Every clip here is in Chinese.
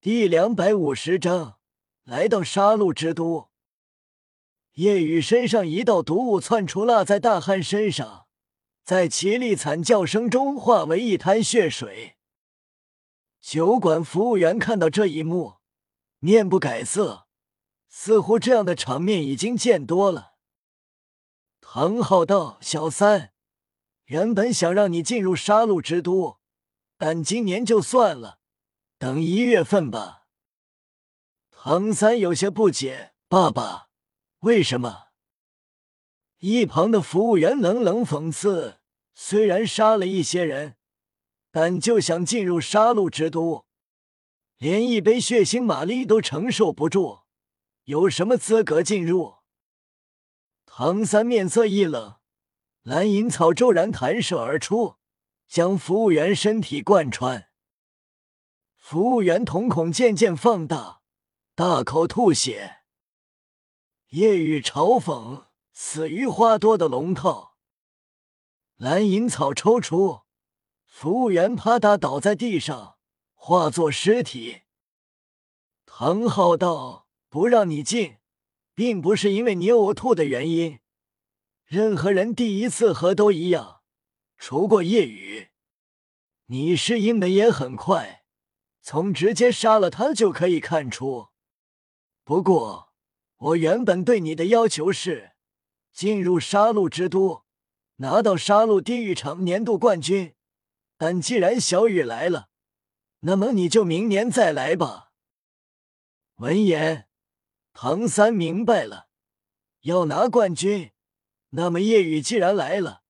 第两百五十章，来到杀戮之都。夜雨身上一道毒雾窜出，落在大汉身上，在凄厉惨叫声中化为一滩血水。酒馆服务员看到这一幕，面不改色，似乎这样的场面已经见多了。唐昊道：“小三，原本想让你进入杀戮之都，但今年就算了。”等一月份吧。唐三有些不解：“爸爸，为什么？”一旁的服务员冷冷讽刺：“虽然杀了一些人，但就想进入杀戮之都，连一杯血腥玛丽都承受不住，有什么资格进入？”唐三面色一冷，蓝银草骤然弹射而出，将服务员身体贯穿。服务员瞳孔渐渐放大，大口吐血。夜雨嘲讽：“死于花多的龙套。”蓝银草抽出，服务员啪嗒倒在地上，化作尸体。唐昊道：“不让你进，并不是因为你呕吐的原因。任何人第一次喝都一样，除过夜雨，你适应的也很快。”从直接杀了他就可以看出。不过，我原本对你的要求是进入杀戮之都，拿到杀戮地狱场年度冠军。但既然小雨来了，那么你就明年再来吧。闻言，唐三明白了，要拿冠军，那么夜雨既然来了，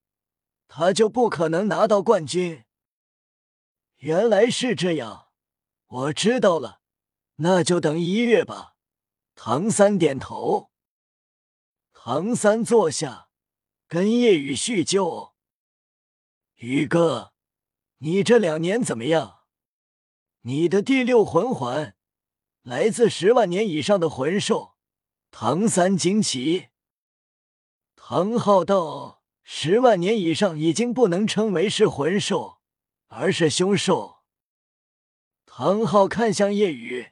他就不可能拿到冠军。原来是这样。我知道了，那就等一月吧。唐三点头。唐三坐下，跟叶雨叙旧。宇哥，你这两年怎么样？你的第六魂环来自十万年以上的魂兽。唐三惊奇。唐昊道：十万年以上已经不能称为是魂兽，而是凶兽。唐昊看向夜雨，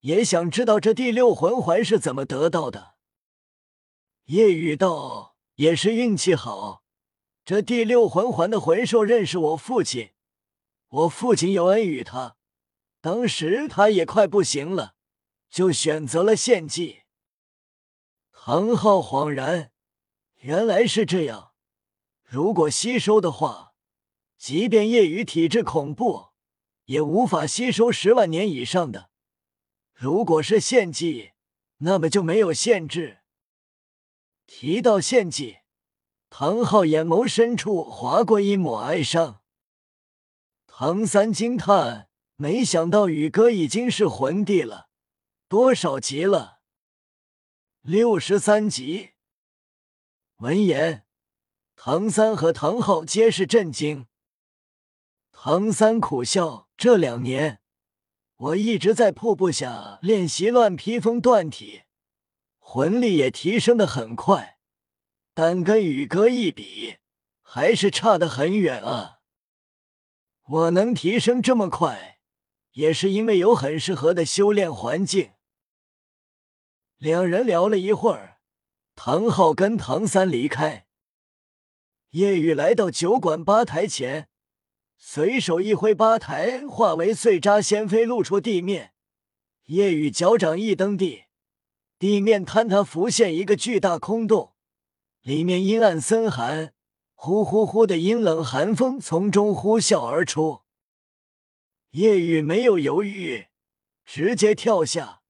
也想知道这第六魂环是怎么得到的。夜雨道：“也是运气好，这第六魂环的魂兽认识我父亲，我父亲有恩于他，当时他也快不行了，就选择了献祭。”唐昊恍然，原来是这样。如果吸收的话，即便夜雨体质恐怖。也无法吸收十万年以上的。如果是献祭，那么就没有限制。提到献祭，唐昊眼眸深处划过一抹哀伤。唐三惊叹：没想到宇哥已经是魂帝了，多少级了？六十三级。闻言，唐三和唐昊皆是震惊。唐三苦笑：“这两年，我一直在瀑布下练习乱披风断体，魂力也提升的很快，但跟宇哥一比，还是差得很远啊。我能提升这么快，也是因为有很适合的修炼环境。”两人聊了一会儿，唐昊跟唐三离开，夜雨来到酒馆吧台前。随手一挥，吧台化为碎渣，掀飞露出地面。夜雨脚掌一蹬地，地面坍塌，浮现一个巨大空洞，里面阴暗森寒，呼呼呼的阴冷寒风从中呼啸而出。夜雨没有犹豫，直接跳下，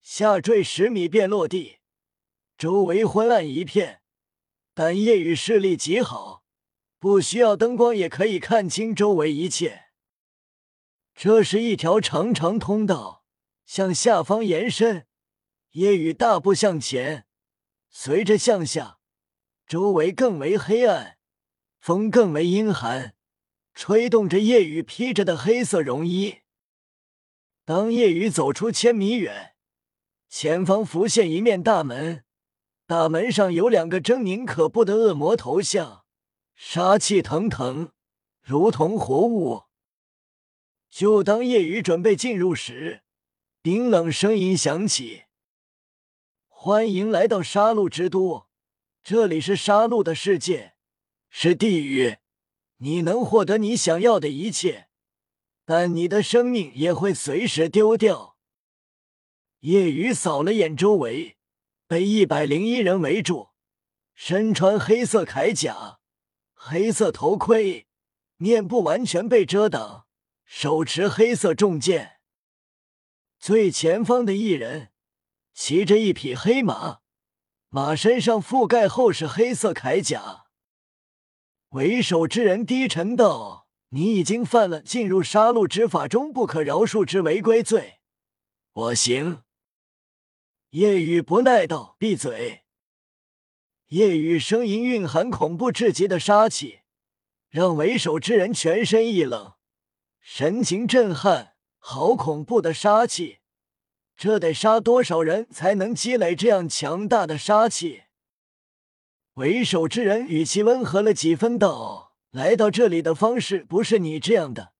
下坠十米便落地，周围昏暗一片，但夜雨视力极好。不需要灯光也可以看清周围一切。这是一条长长通道，向下方延伸。夜雨大步向前，随着向下，周围更为黑暗，风更为阴寒，吹动着夜雨披着的黑色绒衣。当夜雨走出千米远，前方浮现一面大门，大门上有两个狰狞可怖的恶魔头像。杀气腾腾，如同活物。就当夜雨准备进入时，冰冷声音响起：“欢迎来到杀戮之都，这里是杀戮的世界，是地狱。你能获得你想要的一切，但你的生命也会随时丢掉。”夜雨扫了眼周围，被一百零一人围住，身穿黑色铠甲、黑色头盔，面部完全被遮挡，手持黑色重剑。最前方的一人骑着一匹黑马，马身上覆盖厚实黑色铠甲。为首之人低沉道：“你已经犯了进入杀戮之法中不可饶恕之违规罪。”我行。夜雨不耐道：“闭嘴！”夜雨声音蕴含恐怖至极的杀气，让为首之人全身一冷，神情震撼。好恐怖的杀气！这得杀多少人才能积累这样强大的杀气？为首之人语气温和了几分，道：“来到这里的方式不是你这样的，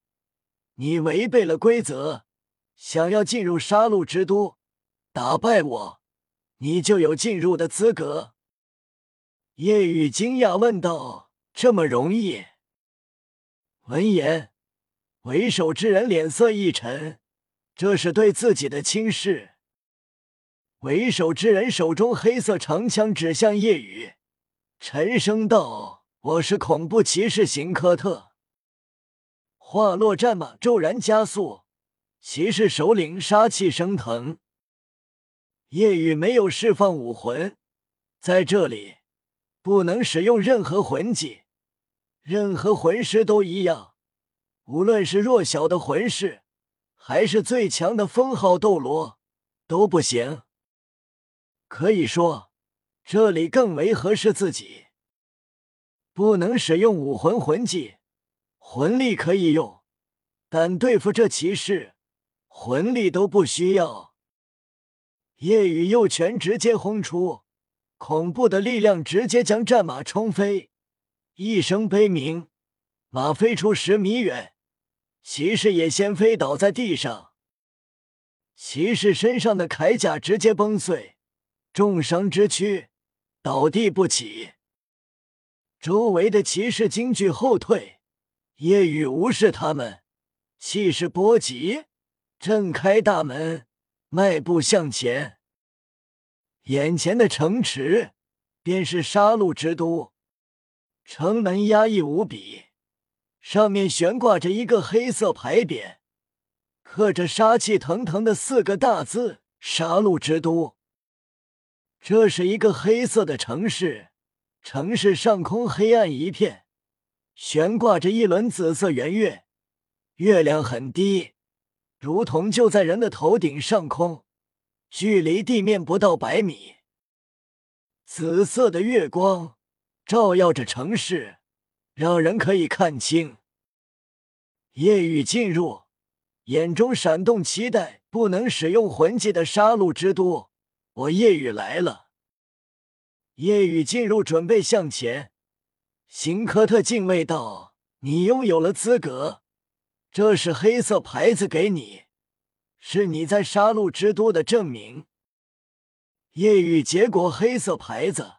你违背了规则，想要进入杀戮之都，打败我，你就有进入的资格。”叶雨惊讶问道：“这么容易？”闻言。为首之人脸色一沉，这是对自己的轻视。为首之人手中黑色长枪指向夜雨，沉声道：“我是恐怖骑士邢科特。”话落，战马骤然加速，骑士首领杀气升腾。夜雨没有释放武魂，在这里不能使用任何魂技，任何魂师都一样。无论是弱小的魂师，还是最强的封号斗罗，都不行。可以说，这里更为合适自己。不能使用武魂魂技，魂力可以用，但对付这骑士，魂力都不需要。夜雨右拳直接轰出，恐怖的力量直接将战马冲飞，一声悲鸣。马飞出十米远，骑士也先飞倒在地上。骑士身上的铠甲直接崩碎，重伤之躯倒地不起。周围的骑士惊惧后退，夜雨无视他们，气势波及，震开大门，迈步向前。眼前的城池便是杀戮之都，城门压抑无比。上面悬挂着一个黑色牌匾，刻着杀气腾腾的四个大字“杀戮之都”。这是一个黑色的城市，城市上空黑暗一片，悬挂着一轮紫色圆月，月亮很低，如同就在人的头顶上空，距离地面不到百米。紫色的月光照耀着城市。让人可以看清。夜雨进入，眼中闪动期待。不能使用魂技的杀戮之都，我夜雨来了。夜雨进入，准备向前。辛科特敬畏道：“你拥有了资格，这是黑色牌子给你，是你在杀戮之都的证明。”夜雨接过黑色牌子，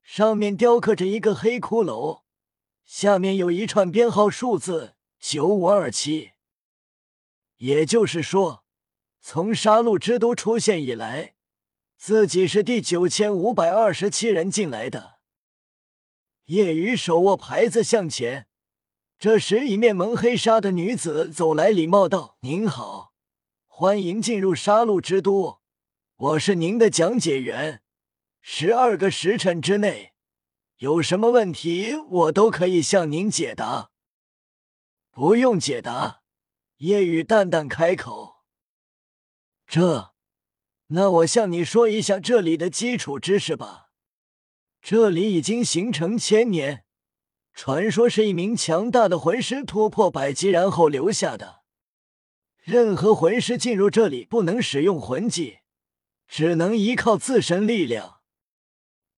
上面雕刻着一个黑骷髅。下面有一串编号数字九五二七，也就是说，从杀戮之都出现以来，自己是第九千五百二十七人进来的。夜雨手握牌子向前，这时一面蒙黑纱的女子走来，礼貌道：“您好，欢迎进入杀戮之都，我是您的讲解员，十二个时辰之内。”有什么问题，我都可以向您解答。不用解答，夜雨淡淡开口。这，那我向你说一下这里的基础知识吧。这里已经形成千年，传说是一名强大的魂师突破百级然后留下的。任何魂师进入这里不能使用魂技，只能依靠自身力量。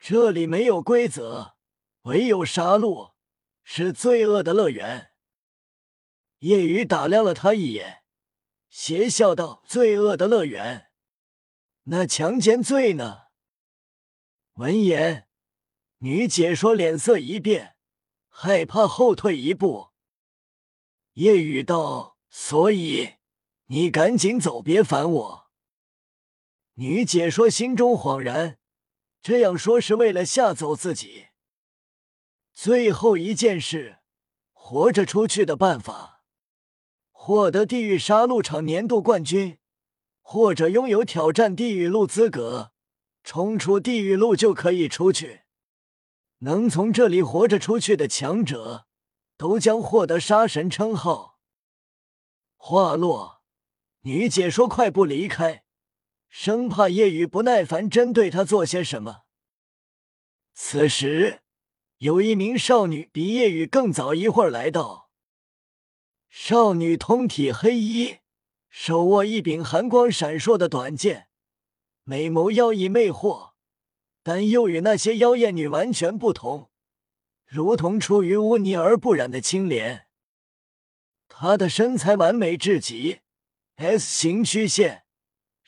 这里没有规则，唯有杀戮，是罪恶的乐园。夜雨打量了他一眼，邪笑道：“罪恶的乐园，那强奸罪呢？”闻言，女解说脸色一变，害怕后退一步。夜雨道：“所以你赶紧走，别烦我。”女解说心中恍然，这样说是为了吓走自己。最后一件事，活着出去的办法：获得地狱杀戮场年度冠军，或者拥有挑战地狱路资格，冲出地狱路就可以出去。能从这里活着出去的强者，都将获得杀神称号。话落，女解说快步离开。生怕夜雨不耐烦针对她做些什么。此时，有一名少女比夜雨更早一会儿来到。少女通体黑衣，手握一柄寒光闪烁的短剑，美眸妖异魅惑，但又与那些妖艳女完全不同，如同出于污泥而不染的清莲。她的身材完美至极，S 型曲线。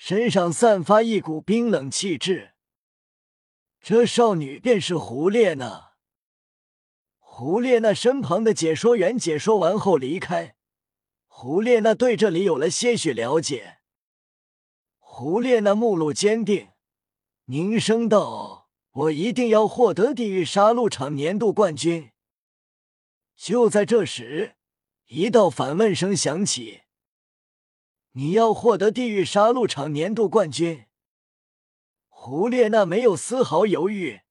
身上散发一股冰冷气质，这少女便是胡列娜。胡列娜身旁的解说员解说完后离开，胡列娜对这里有了些许了解。胡列娜目露坚定，凝声道：“我一定要获得地狱杀戮场年度冠军。”就在这时，一道反问声响起。你要获得地狱杀戮场年度冠军。胡列娜没有丝毫犹豫，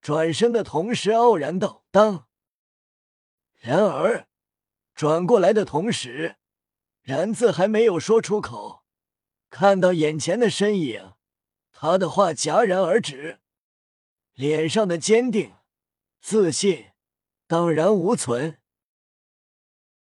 转身的同时傲然道：“当。”然而，转过来的同时，然字还没有说出口，看到眼前的身影，他的话戛然而止，脸上的坚定、自信荡然无存。